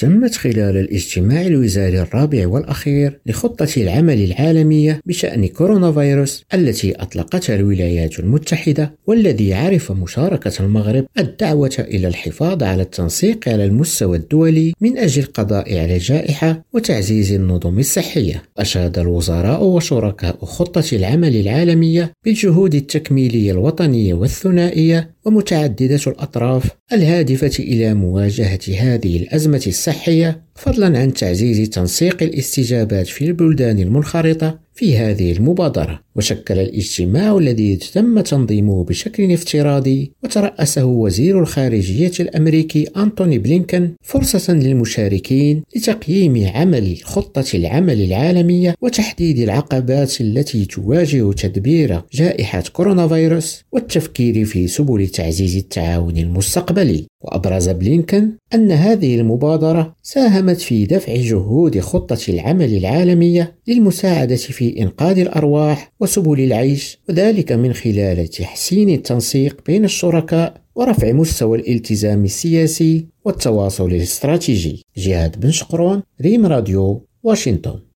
تمت خلال الاجتماع الوزاري الرابع والأخير لخطة العمل العالمية بشأن كورونا فيروس التي أطلقتها الولايات المتحدة والذي عرف مشاركة المغرب الدعوة إلى الحفاظ على التنسيق على المستوى الدولي من أجل القضاء على الجائحة وتعزيز النظم الصحية. أشاد الوزراء وشركاء خطة العمل العالمية بالجهود التكميلية الوطنية والثنائية ومتعددة الأطراف الهادفة إلى مواجهة هذه الأزمة الصحية فضلا عن تعزيز تنسيق الاستجابات في البلدان المنخرطة في هذه المبادرة. وشكل الاجتماع الذي تم تنظيمه بشكل افتراضي وترأسه وزير الخارجية الأمريكي أنتوني بلينكن فرصة للمشاركين لتقييم عمل خطة العمل العالمية وتحديد العقبات التي تواجه تدبير جائحة كورونا فيروس والتفكير في سبل تعزيز التعاون المستقبلي. وأبرز بلينكن أن هذه المبادرة ساهمت في دفع جهود خطة العمل العالمية للمساعدة في إنقاذ الأرواح وسبل العيش وذلك من خلال تحسين التنسيق بين الشركاء ورفع مستوى الالتزام السياسي والتواصل الاستراتيجي. جهاد بن شقرون ريم راديو واشنطن.